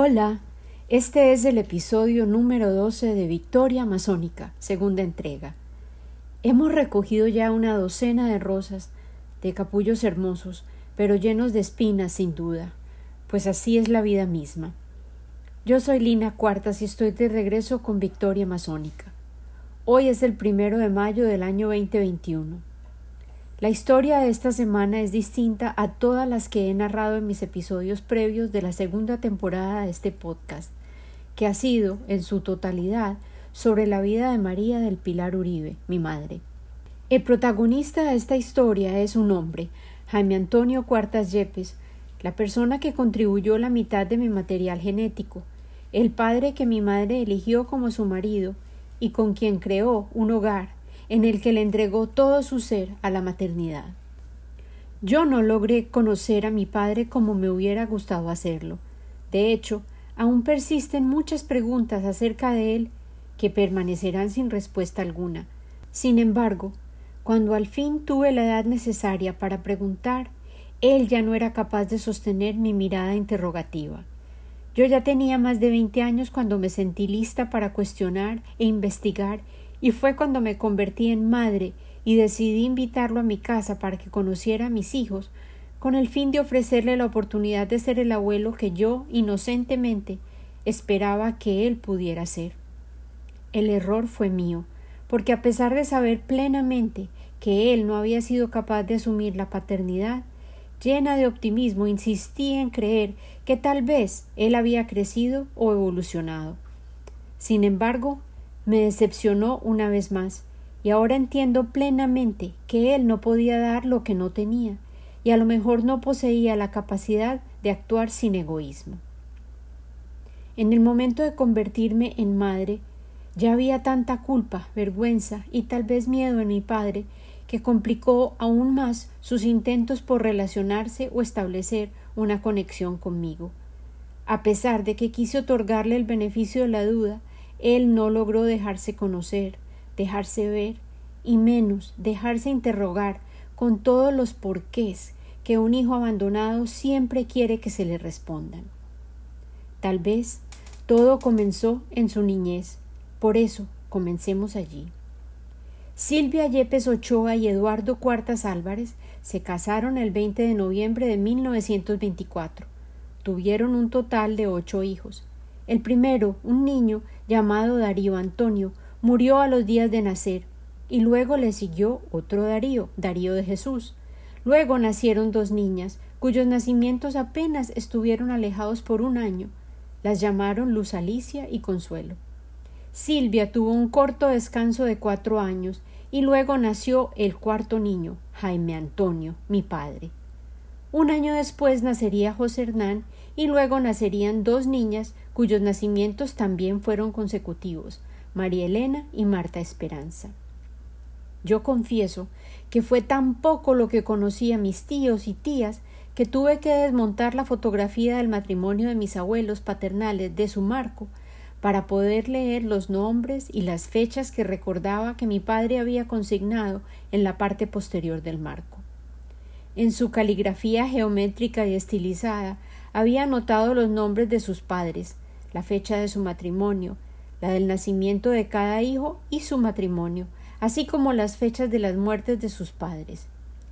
Hola, este es el episodio número 12 de Victoria Masónica, segunda entrega. Hemos recogido ya una docena de rosas, de capullos hermosos, pero llenos de espinas sin duda, pues así es la vida misma. Yo soy Lina Cuartas y estoy de regreso con Victoria Masónica. Hoy es el primero de mayo del año 2021. La historia de esta semana es distinta a todas las que he narrado en mis episodios previos de la segunda temporada de este podcast, que ha sido, en su totalidad, sobre la vida de María del Pilar Uribe, mi madre. El protagonista de esta historia es un hombre, Jaime Antonio Cuartas Yepes, la persona que contribuyó la mitad de mi material genético, el padre que mi madre eligió como su marido y con quien creó un hogar en el que le entregó todo su ser a la maternidad. Yo no logré conocer a mi padre como me hubiera gustado hacerlo. De hecho, aún persisten muchas preguntas acerca de él que permanecerán sin respuesta alguna. Sin embargo, cuando al fin tuve la edad necesaria para preguntar, él ya no era capaz de sostener mi mirada interrogativa. Yo ya tenía más de veinte años cuando me sentí lista para cuestionar e investigar y fue cuando me convertí en madre y decidí invitarlo a mi casa para que conociera a mis hijos, con el fin de ofrecerle la oportunidad de ser el abuelo que yo, inocentemente, esperaba que él pudiera ser. El error fue mío, porque a pesar de saber plenamente que él no había sido capaz de asumir la paternidad, llena de optimismo insistí en creer que tal vez él había crecido o evolucionado. Sin embargo, me decepcionó una vez más, y ahora entiendo plenamente que él no podía dar lo que no tenía, y a lo mejor no poseía la capacidad de actuar sin egoísmo. En el momento de convertirme en madre, ya había tanta culpa, vergüenza y tal vez miedo en mi padre que complicó aún más sus intentos por relacionarse o establecer una conexión conmigo. A pesar de que quise otorgarle el beneficio de la duda, él no logró dejarse conocer, dejarse ver, y menos dejarse interrogar con todos los porqués que un hijo abandonado siempre quiere que se le respondan. Tal vez todo comenzó en su niñez, por eso comencemos allí. Silvia Yepes Ochoa y Eduardo Cuartas Álvarez se casaron el 20 de noviembre de 1924. Tuvieron un total de ocho hijos. El primero, un niño llamado Darío Antonio, murió a los días de nacer, y luego le siguió otro Darío, Darío de Jesús. Luego nacieron dos niñas, cuyos nacimientos apenas estuvieron alejados por un año. Las llamaron Luz Alicia y Consuelo. Silvia tuvo un corto descanso de cuatro años y luego nació el cuarto niño, Jaime Antonio, mi padre. Un año después nacería José Hernán y luego nacerían dos niñas cuyos nacimientos también fueron consecutivos, María Elena y Marta Esperanza. Yo confieso que fue tan poco lo que conocí a mis tíos y tías que tuve que desmontar la fotografía del matrimonio de mis abuelos paternales de su marco para poder leer los nombres y las fechas que recordaba que mi padre había consignado en la parte posterior del marco. En su caligrafía geométrica y estilizada había anotado los nombres de sus padres, la fecha de su matrimonio, la del nacimiento de cada hijo y su matrimonio, así como las fechas de las muertes de sus padres.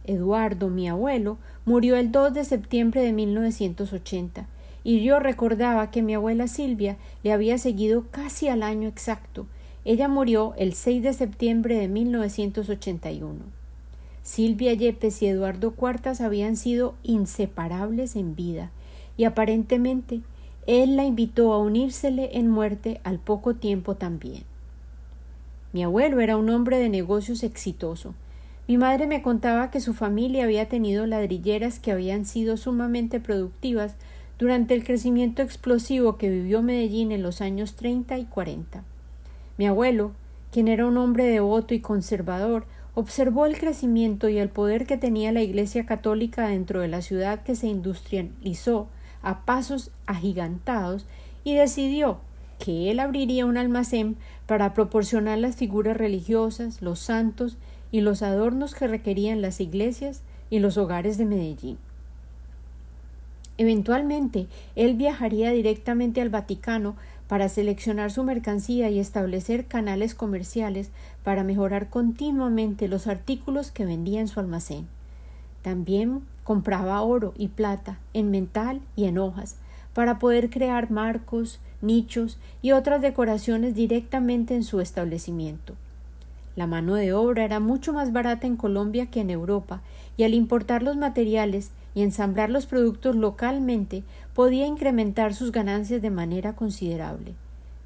Eduardo, mi abuelo, murió el 2 de septiembre de 1980, y yo recordaba que mi abuela Silvia le había seguido casi al año exacto. Ella murió el 6 de septiembre de 1981. Silvia Yepes y Eduardo Cuartas habían sido inseparables en vida, y aparentemente él la invitó a unírsele en muerte al poco tiempo también. Mi abuelo era un hombre de negocios exitoso. Mi madre me contaba que su familia había tenido ladrilleras que habían sido sumamente productivas durante el crecimiento explosivo que vivió Medellín en los años treinta y cuarenta. Mi abuelo, quien era un hombre devoto y conservador, observó el crecimiento y el poder que tenía la Iglesia católica dentro de la ciudad que se industrializó a pasos agigantados y decidió que él abriría un almacén para proporcionar las figuras religiosas, los santos y los adornos que requerían las iglesias y los hogares de Medellín. Eventualmente, él viajaría directamente al Vaticano para seleccionar su mercancía y establecer canales comerciales para mejorar continuamente los artículos que vendía en su almacén. También compraba oro y plata en mental y en hojas para poder crear marcos, nichos y otras decoraciones directamente en su establecimiento. La mano de obra era mucho más barata en Colombia que en Europa, y al importar los materiales y ensamblar los productos localmente podía incrementar sus ganancias de manera considerable.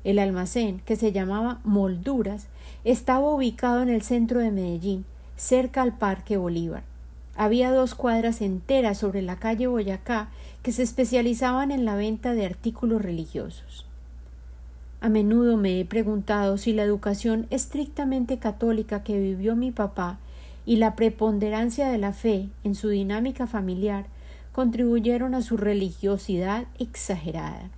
El almacén, que se llamaba Molduras, estaba ubicado en el centro de Medellín, cerca al Parque Bolívar. Había dos cuadras enteras sobre la calle Boyacá que se especializaban en la venta de artículos religiosos. A menudo me he preguntado si la educación estrictamente católica que vivió mi papá y la preponderancia de la fe en su dinámica familiar contribuyeron a su religiosidad exagerada.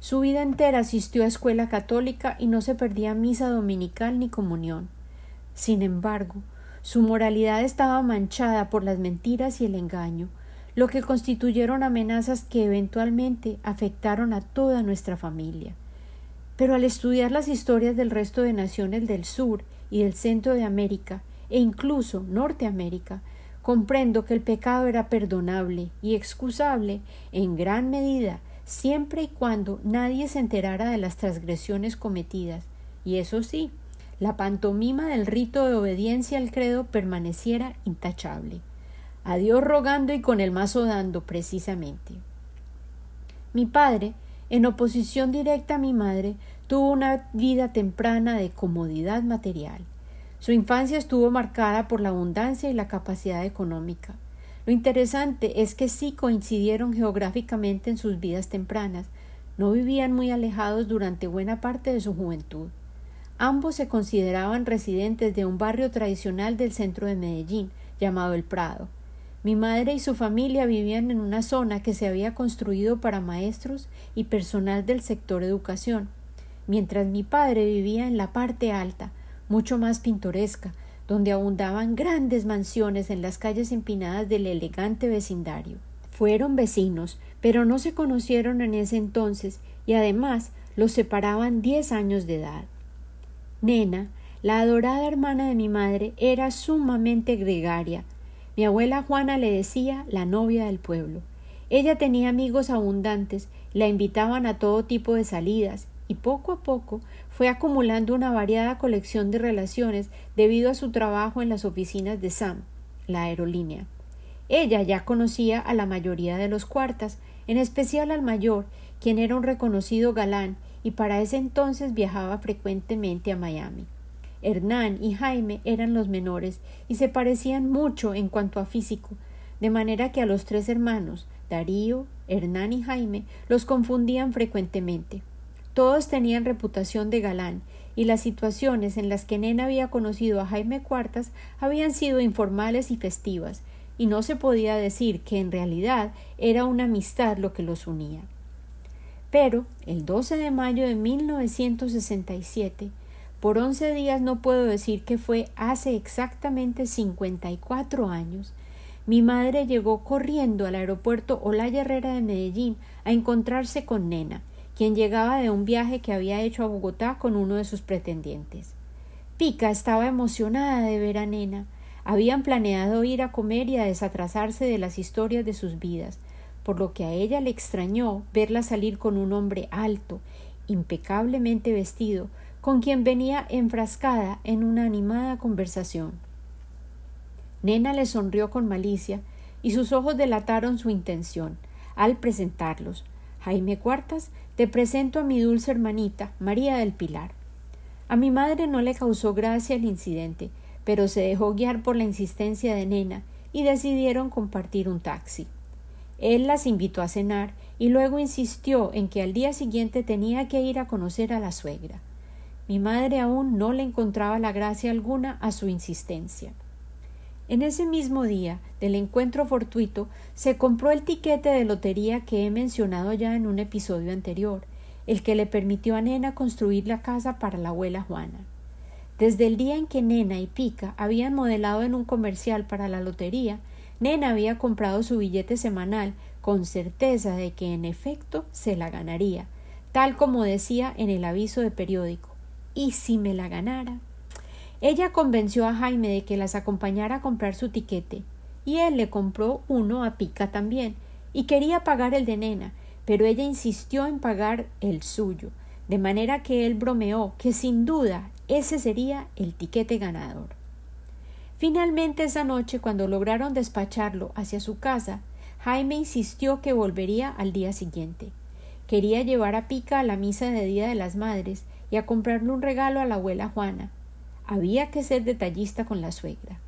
Su vida entera asistió a escuela católica y no se perdía misa dominical ni comunión. Sin embargo, su moralidad estaba manchada por las mentiras y el engaño, lo que constituyeron amenazas que eventualmente afectaron a toda nuestra familia. Pero al estudiar las historias del resto de naciones del sur y del centro de América, e incluso Norteamérica, comprendo que el pecado era perdonable y excusable en gran medida siempre y cuando nadie se enterara de las transgresiones cometidas, y eso sí, la pantomima del rito de obediencia al credo permaneciera intachable. A Dios rogando y con el mazo dando, precisamente. Mi padre, en oposición directa a mi madre, tuvo una vida temprana de comodidad material. Su infancia estuvo marcada por la abundancia y la capacidad económica. Lo interesante es que sí coincidieron geográficamente en sus vidas tempranas, no vivían muy alejados durante buena parte de su juventud. Ambos se consideraban residentes de un barrio tradicional del centro de Medellín, llamado El Prado. Mi madre y su familia vivían en una zona que se había construido para maestros y personal del sector educación, mientras mi padre vivía en la parte alta, mucho más pintoresca, donde abundaban grandes mansiones en las calles empinadas del elegante vecindario. Fueron vecinos, pero no se conocieron en ese entonces y además los separaban diez años de edad. Nena, la adorada hermana de mi madre, era sumamente gregaria. Mi abuela Juana le decía la novia del pueblo. Ella tenía amigos abundantes, la invitaban a todo tipo de salidas, y poco a poco fue acumulando una variada colección de relaciones debido a su trabajo en las oficinas de SAM, la aerolínea. Ella ya conocía a la mayoría de los cuartas, en especial al mayor, quien era un reconocido galán y para ese entonces viajaba frecuentemente a Miami. Hernán y Jaime eran los menores y se parecían mucho en cuanto a físico, de manera que a los tres hermanos, Darío, Hernán y Jaime, los confundían frecuentemente. Todos tenían reputación de galán, y las situaciones en las que Nena había conocido a Jaime Cuartas habían sido informales y festivas, y no se podía decir que en realidad era una amistad lo que los unía. Pero el 12 de mayo de 1967, por once días no puedo decir que fue hace exactamente cincuenta y cuatro años, mi madre llegó corriendo al aeropuerto Olaya Herrera de Medellín a encontrarse con Nena, quien llegaba de un viaje que había hecho a Bogotá con uno de sus pretendientes. Pica estaba emocionada de ver a Nena. Habían planeado ir a comer y a desatrasarse de las historias de sus vidas, por lo que a ella le extrañó verla salir con un hombre alto, impecablemente vestido, con quien venía enfrascada en una animada conversación. Nena le sonrió con malicia y sus ojos delataron su intención al presentarlos. Jaime Cuartas te presento a mi dulce hermanita, María del Pilar. A mi madre no le causó gracia el incidente, pero se dejó guiar por la insistencia de Nena y decidieron compartir un taxi. Él las invitó a cenar y luego insistió en que al día siguiente tenía que ir a conocer a la suegra. Mi madre aún no le encontraba la gracia alguna a su insistencia. En ese mismo día del encuentro fortuito se compró el tiquete de lotería que he mencionado ya en un episodio anterior, el que le permitió a Nena construir la casa para la abuela Juana. Desde el día en que Nena y Pica habían modelado en un comercial para la lotería, Nena había comprado su billete semanal con certeza de que en efecto se la ganaría, tal como decía en el aviso de periódico. ¿Y si me la ganara? Ella convenció a Jaime de que las acompañara a comprar su tiquete, y él le compró uno a Pica también, y quería pagar el de Nena, pero ella insistió en pagar el suyo, de manera que él bromeó que sin duda ese sería el tiquete ganador. Finalmente esa noche, cuando lograron despacharlo hacia su casa, Jaime insistió que volvería al día siguiente. Quería llevar a Pica a la misa de Día de las Madres y a comprarle un regalo a la abuela Juana. Había que ser detallista con la suegra.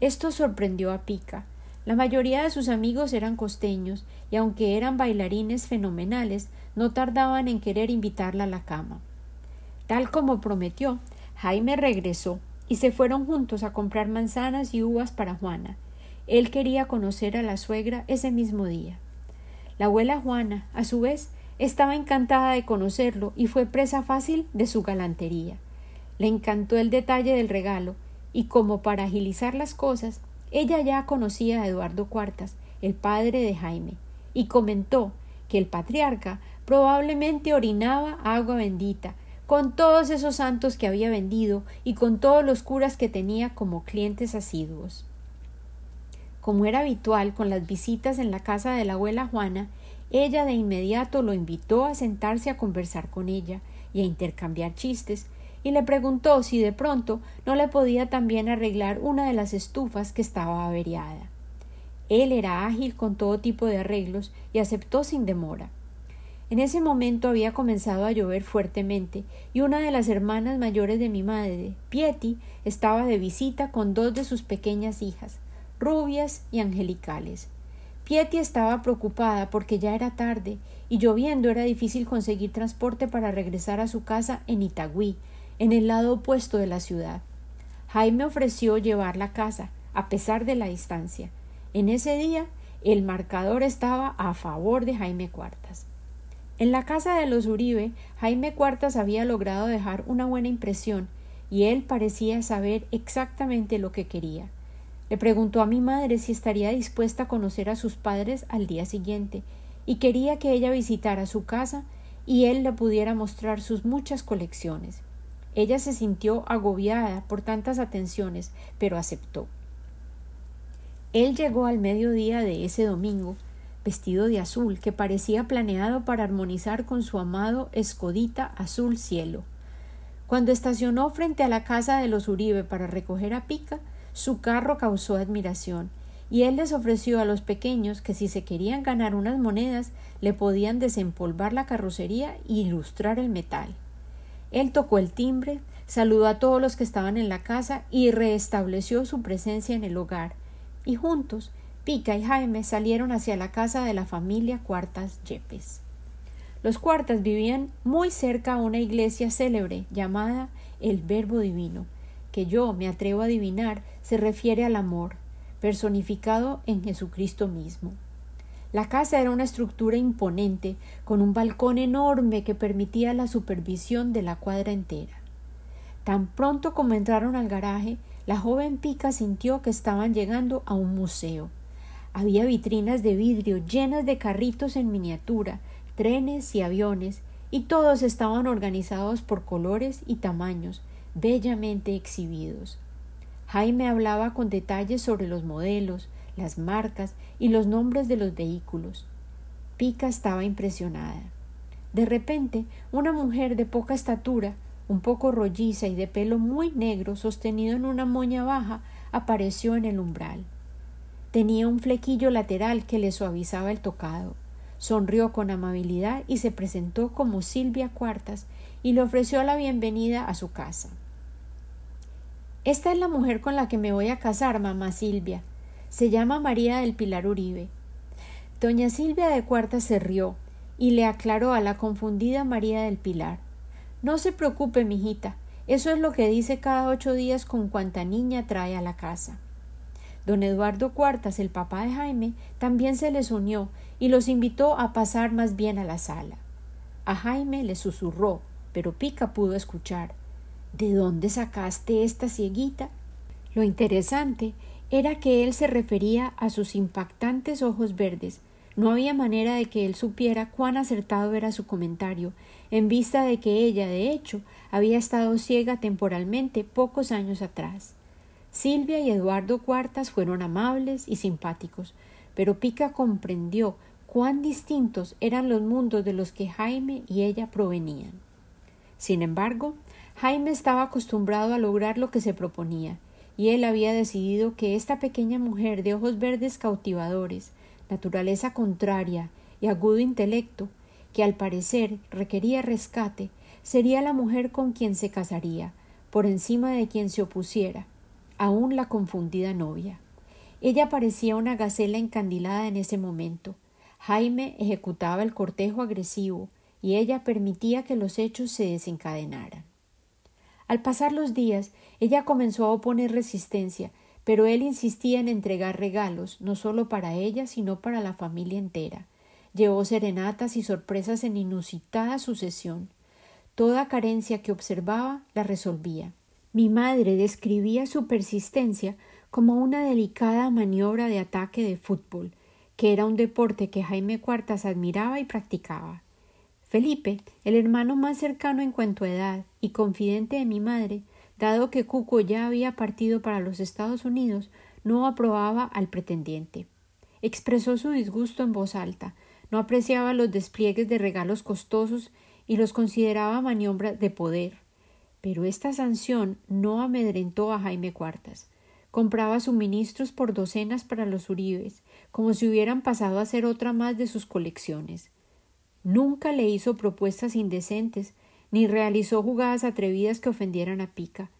Esto sorprendió a Pica. La mayoría de sus amigos eran costeños, y aunque eran bailarines fenomenales, no tardaban en querer invitarla a la cama. Tal como prometió, Jaime regresó y se fueron juntos a comprar manzanas y uvas para Juana. Él quería conocer a la suegra ese mismo día. La abuela Juana, a su vez, estaba encantada de conocerlo y fue presa fácil de su galantería. Le encantó el detalle del regalo, y como para agilizar las cosas, ella ya conocía a Eduardo Cuartas, el padre de Jaime, y comentó que el patriarca probablemente orinaba agua bendita, con todos esos santos que había vendido y con todos los curas que tenía como clientes asiduos. Como era habitual con las visitas en la casa de la abuela Juana, ella de inmediato lo invitó a sentarse a conversar con ella y a intercambiar chistes, y le preguntó si de pronto no le podía también arreglar una de las estufas que estaba averiada. Él era ágil con todo tipo de arreglos y aceptó sin demora. En ese momento había comenzado a llover fuertemente y una de las hermanas mayores de mi madre, Pieti, estaba de visita con dos de sus pequeñas hijas, rubias y angelicales. Pieti estaba preocupada porque ya era tarde y lloviendo era difícil conseguir transporte para regresar a su casa en Itagüí, en el lado opuesto de la ciudad. Jaime ofreció llevarla a casa, a pesar de la distancia. En ese día el marcador estaba a favor de Jaime Cuartas. En la casa de los Uribe, Jaime Cuartas había logrado dejar una buena impresión y él parecía saber exactamente lo que quería. Le preguntó a mi madre si estaría dispuesta a conocer a sus padres al día siguiente, y quería que ella visitara su casa y él le pudiera mostrar sus muchas colecciones. Ella se sintió agobiada por tantas atenciones, pero aceptó. Él llegó al mediodía de ese domingo, vestido de azul, que parecía planeado para armonizar con su amado escodita azul cielo. Cuando estacionó frente a la casa de los Uribe para recoger a Pica, su carro causó admiración, y él les ofreció a los pequeños que si se querían ganar unas monedas le podían desempolvar la carrocería y ilustrar el metal. Él tocó el timbre, saludó a todos los que estaban en la casa y restableció su presencia en el hogar, y juntos Pica y Jaime salieron hacia la casa de la familia Cuartas Yepes. Los Cuartas vivían muy cerca a una iglesia célebre llamada el Verbo Divino, que yo me atrevo a adivinar se refiere al amor, personificado en Jesucristo mismo. La casa era una estructura imponente, con un balcón enorme que permitía la supervisión de la cuadra entera. Tan pronto como entraron al garaje, la joven Pica sintió que estaban llegando a un museo. Había vitrinas de vidrio llenas de carritos en miniatura, trenes y aviones, y todos estaban organizados por colores y tamaños, bellamente exhibidos. Jaime hablaba con detalles sobre los modelos, las marcas y los nombres de los vehículos. Pica estaba impresionada. De repente, una mujer de poca estatura, un poco rolliza y de pelo muy negro sostenido en una moña baja, apareció en el umbral. Tenía un flequillo lateral que le suavizaba el tocado. Sonrió con amabilidad y se presentó como Silvia Cuartas y le ofreció la bienvenida a su casa. Esta es la mujer con la que me voy a casar, mamá Silvia. Se llama María del Pilar Uribe. Doña Silvia de Cuarta se rió y le aclaró a la confundida María del Pilar. No se preocupe, mijita, eso es lo que dice cada ocho días con cuanta niña trae a la casa. Don Eduardo Cuartas, el papá de Jaime, también se les unió y los invitó a pasar más bien a la sala. A Jaime le susurró, pero Pica pudo escuchar. ¿De dónde sacaste esta cieguita? Lo interesante era que él se refería a sus impactantes ojos verdes, No había manera de que él supiera cuán acertado era su comentario, en vista de que ella, de hecho, había estado ciega temporalmente pocos años atrás. Silvia y Eduardo Cuartas fueron amables y simpáticos, pero Pica comprendió cuán distintos eran los mundos de los que Jaime y ella provenían. Sin embargo, Jaime estaba acostumbrado a lograr lo que se proponía, y él había decidido que esta pequeña mujer de ojos verdes cautivadores, naturaleza contraria y agudo intelecto, que al parecer requería rescate, sería la mujer con quien se casaría, por encima de quien se opusiera, aún la confundida novia. Ella parecía una gacela encandilada en ese momento. Jaime ejecutaba el cortejo agresivo y ella permitía que los hechos se desencadenaran. Al pasar los días, ella comenzó a oponer resistencia, pero él insistía en entregar regalos, no solo para ella, sino para la familia entera. Llevó serenatas y sorpresas en inusitada sucesión. Toda carencia que observaba la resolvía. Mi madre describía su persistencia como una delicada maniobra de ataque de fútbol, que era un deporte que Jaime Cuartas admiraba y practicaba. Felipe, el hermano más cercano en cuanto a edad y confidente de mi madre, dado que Cuco ya había partido para los Estados Unidos, no aprobaba al pretendiente. Expresó su disgusto en voz alta, no apreciaba los despliegues de regalos costosos y los consideraba maniobras de poder. Pero esta sanción no amedrentó a Jaime Cuartas. Compraba suministros por docenas para los Uribes, como si hubieran pasado a ser otra más de sus colecciones. Nunca le hizo propuestas indecentes, ni realizó jugadas atrevidas que ofendieran a Pica.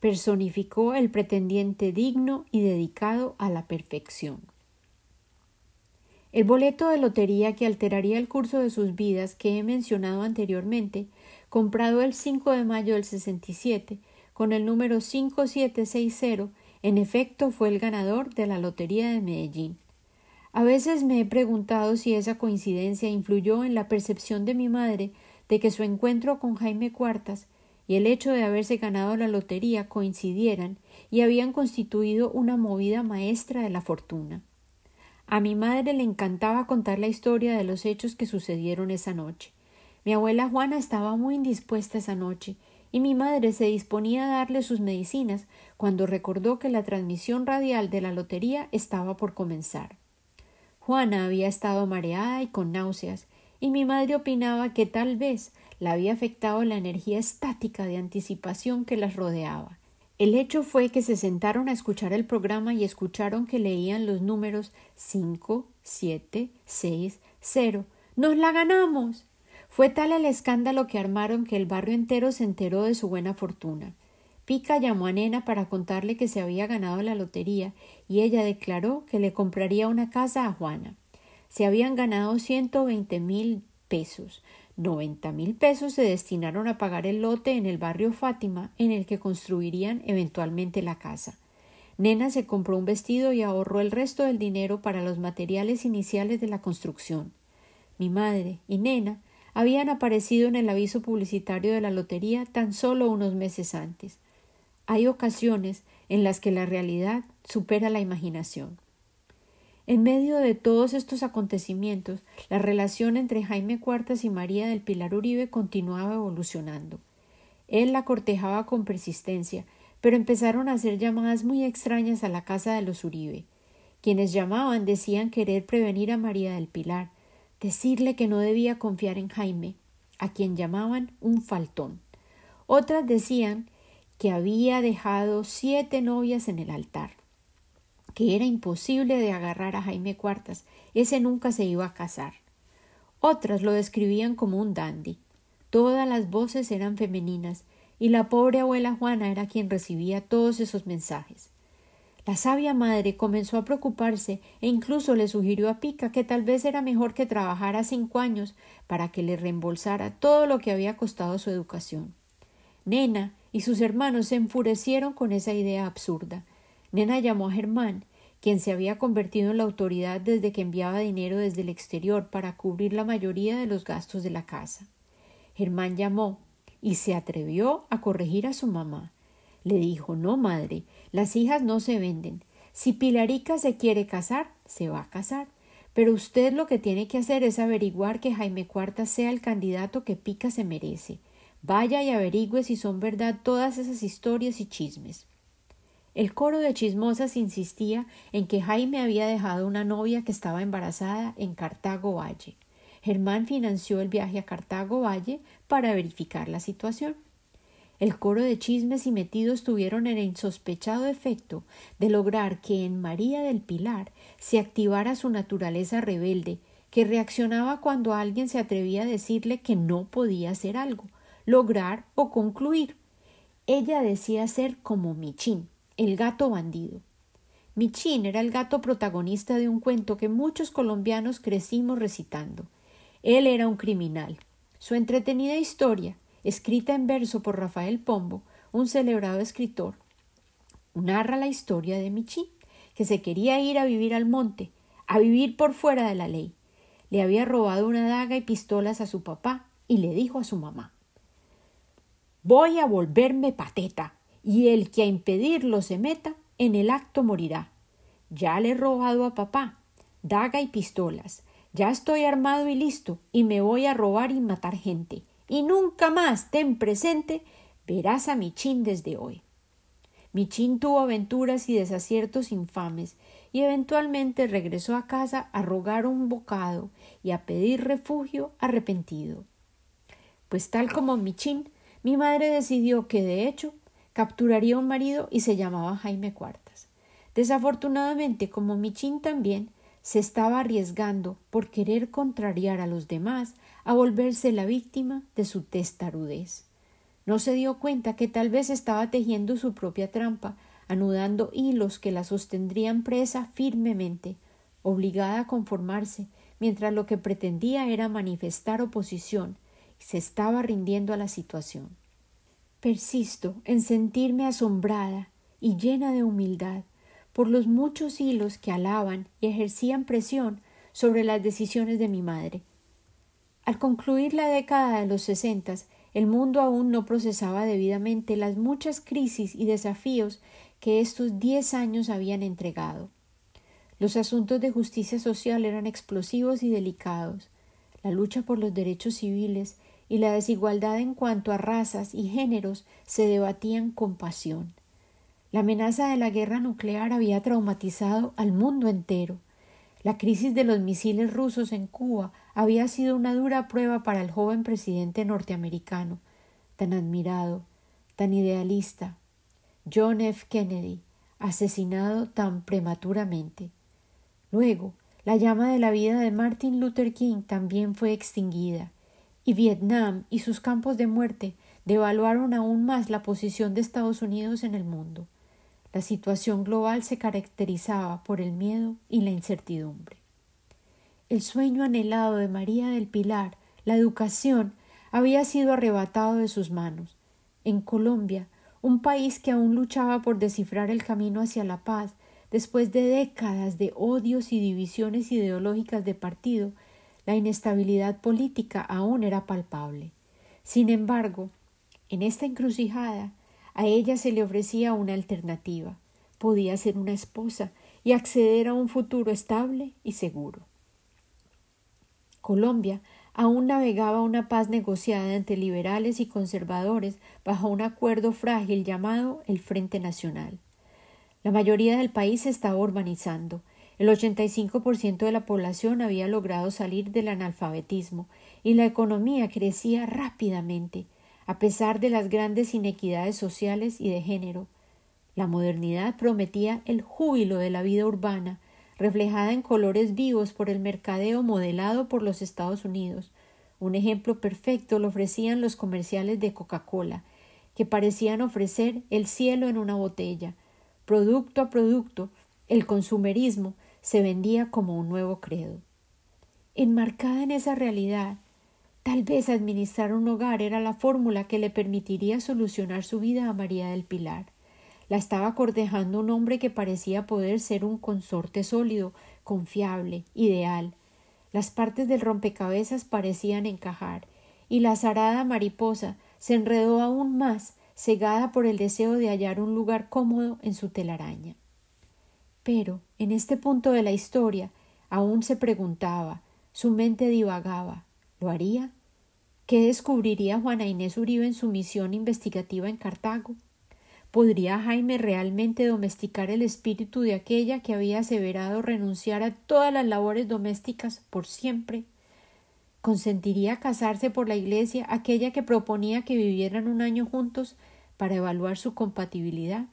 Personificó el pretendiente digno y dedicado a la perfección. El boleto de lotería que alteraría el curso de sus vidas que he mencionado anteriormente, comprado el 5 de mayo del 67, con el número 5760, en efecto fue el ganador de la Lotería de Medellín. A veces me he preguntado si esa coincidencia influyó en la percepción de mi madre de que su encuentro con Jaime Cuartas y el hecho de haberse ganado la lotería coincidieran y habían constituido una movida maestra de la fortuna. A mi madre le encantaba contar la historia de los hechos que sucedieron esa noche. Mi abuela Juana estaba muy indispuesta esa noche y mi madre se disponía a darle sus medicinas cuando recordó que la transmisión radial de la lotería estaba por comenzar. Juana había estado mareada y con náuseas, y mi madre opinaba que tal vez la había afectado la energía estática de anticipación que las rodeaba. El hecho fue que se sentaron a escuchar el programa y escucharon que leían los números cinco, siete, seis, cero. ¡Nos la ganamos! Fue tal el escándalo que armaron que el barrio entero se enteró de su buena fortuna. Pica llamó a Nena para contarle que se había ganado la lotería y ella declaró que le compraría una casa a Juana. Se habían ganado ciento veinte mil pesos. Noventa mil pesos se destinaron a pagar el lote en el barrio Fátima en el que construirían eventualmente la casa. Nena se compró un vestido y ahorró el resto del dinero para los materiales iniciales de la construcción. Mi madre y Nena habían aparecido en el aviso publicitario de la lotería tan solo unos meses antes. Hay ocasiones en las que la realidad supera la imaginación. En medio de todos estos acontecimientos, la relación entre Jaime Cuartas y María del Pilar Uribe continuaba evolucionando. Él la cortejaba con persistencia, pero empezaron a hacer llamadas muy extrañas a la casa de los Uribe. Quienes llamaban decían querer prevenir a María del Pilar, decirle que no debía confiar en Jaime, a quien llamaban un faltón. Otras decían que había dejado siete novias en el altar, que era imposible de agarrar a Jaime Cuartas, ese nunca se iba a casar. Otras lo describían como un dandy. Todas las voces eran femeninas, y la pobre abuela Juana era quien recibía todos esos mensajes. La sabia madre comenzó a preocuparse e incluso le sugirió a Pica que tal vez era mejor que trabajara cinco años para que le reembolsara todo lo que había costado su educación. Nena y sus hermanos se enfurecieron con esa idea absurda. Nena llamó a Germán, quien se había convertido en la autoridad desde que enviaba dinero desde el exterior para cubrir la mayoría de los gastos de la casa. Germán llamó y se atrevió a corregir a su mamá. Le dijo No, madre, las hijas no se venden. Si Pilarica se quiere casar, se va a casar. pero usted lo que tiene que hacer es averiguar que Jaime Cuarta sea el candidato que Pica se merece. Vaya y averigüe si son verdad todas esas historias y chismes. El coro de chismosas insistía en que Jaime había dejado una novia que estaba embarazada en Cartago Valle. Germán financió el viaje a Cartago Valle para verificar la situación. El coro de chismes y metidos tuvieron el insospechado efecto de lograr que en María del Pilar se activara su naturaleza rebelde, que reaccionaba cuando alguien se atrevía a decirle que no podía hacer algo, lograr o concluir. Ella decía ser como Michín, el gato bandido. Michín era el gato protagonista de un cuento que muchos colombianos crecimos recitando. Él era un criminal. Su entretenida historia, escrita en verso por Rafael Pombo, un celebrado escritor, narra la historia de Michi, que se quería ir a vivir al monte, a vivir por fuera de la ley. Le había robado una daga y pistolas a su papá y le dijo a su mamá Voy a volverme pateta, y el que a impedirlo se meta, en el acto morirá. Ya le he robado a papá daga y pistolas, ya estoy armado y listo, y me voy a robar y matar gente y nunca más ten presente, verás a Michín desde hoy. Michín tuvo aventuras y desaciertos infames, y eventualmente regresó a casa a rogar un bocado y a pedir refugio arrepentido. Pues tal como Michín, mi madre decidió que de hecho capturaría un marido y se llamaba Jaime Cuartas. Desafortunadamente, como Michín también, se estaba arriesgando por querer contrariar a los demás a volverse la víctima de su testarudez. No se dio cuenta que tal vez estaba tejiendo su propia trampa, anudando hilos que la sostendrían presa firmemente, obligada a conformarse, mientras lo que pretendía era manifestar oposición y se estaba rindiendo a la situación. Persisto en sentirme asombrada y llena de humildad por los muchos hilos que alaban y ejercían presión sobre las decisiones de mi madre. Al concluir la década de los sesentas, el mundo aún no procesaba debidamente las muchas crisis y desafíos que estos diez años habían entregado. Los asuntos de justicia social eran explosivos y delicados. La lucha por los derechos civiles y la desigualdad en cuanto a razas y géneros se debatían con pasión. La amenaza de la guerra nuclear había traumatizado al mundo entero. La crisis de los misiles rusos en Cuba había sido una dura prueba para el joven presidente norteamericano, tan admirado, tan idealista, John F. Kennedy, asesinado tan prematuramente. Luego, la llama de la vida de Martin Luther King también fue extinguida, y Vietnam y sus campos de muerte devaluaron aún más la posición de Estados Unidos en el mundo. La situación global se caracterizaba por el miedo y la incertidumbre. El sueño anhelado de María del Pilar, la educación, había sido arrebatado de sus manos. En Colombia, un país que aún luchaba por descifrar el camino hacia la paz, después de décadas de odios y divisiones ideológicas de partido, la inestabilidad política aún era palpable. Sin embargo, en esta encrucijada, a ella se le ofrecía una alternativa. Podía ser una esposa y acceder a un futuro estable y seguro. Colombia aún navegaba una paz negociada entre liberales y conservadores bajo un acuerdo frágil llamado el Frente Nacional. La mayoría del país se estaba urbanizando. El 85% de la población había logrado salir del analfabetismo y la economía crecía rápidamente a pesar de las grandes inequidades sociales y de género. La modernidad prometía el júbilo de la vida urbana, reflejada en colores vivos por el mercadeo modelado por los Estados Unidos. Un ejemplo perfecto lo ofrecían los comerciales de Coca-Cola, que parecían ofrecer el cielo en una botella. Producto a producto, el consumerismo se vendía como un nuevo credo. Enmarcada en esa realidad, Tal vez administrar un hogar era la fórmula que le permitiría solucionar su vida a María del Pilar. La estaba cortejando un hombre que parecía poder ser un consorte sólido, confiable, ideal. Las partes del rompecabezas parecían encajar, y la azarada mariposa se enredó aún más, cegada por el deseo de hallar un lugar cómodo en su telaraña. Pero, en este punto de la historia, Aún se preguntaba, su mente divagaba. ¿Lo haría? ¿Qué descubriría Juana Inés Uribe en su misión investigativa en Cartago? ¿Podría Jaime realmente domesticar el espíritu de aquella que había aseverado renunciar a todas las labores domésticas por siempre? ¿Consentiría casarse por la Iglesia aquella que proponía que vivieran un año juntos para evaluar su compatibilidad?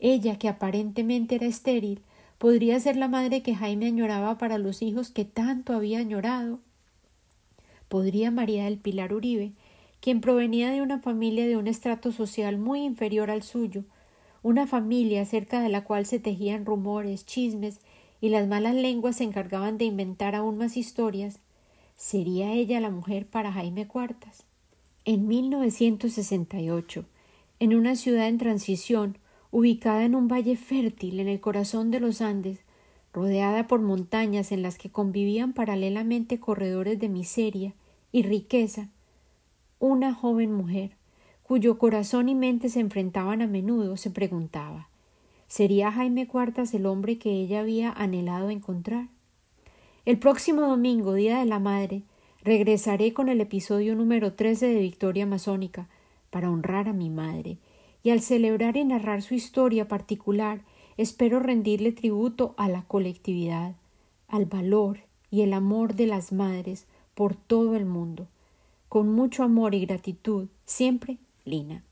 Ella, que aparentemente era estéril, podría ser la madre que Jaime añoraba para los hijos que tanto había añorado. Podría María del Pilar Uribe, quien provenía de una familia de un estrato social muy inferior al suyo, una familia acerca de la cual se tejían rumores, chismes, y las malas lenguas se encargaban de inventar aún más historias, ¿sería ella la mujer para Jaime Cuartas? En 1968, en una ciudad en transición, ubicada en un valle fértil en el corazón de los Andes, rodeada por montañas en las que convivían paralelamente corredores de miseria y riqueza, una joven mujer, cuyo corazón y mente se enfrentaban a menudo, se preguntaba ¿Sería Jaime Cuartas el hombre que ella había anhelado encontrar? El próximo domingo, Día de la Madre, regresaré con el episodio número 13 de Victoria Masónica para honrar a mi madre, y al celebrar y narrar su historia particular, espero rendirle tributo a la colectividad, al valor y el amor de las madres por todo el mundo. Con mucho amor y gratitud, siempre, Lina.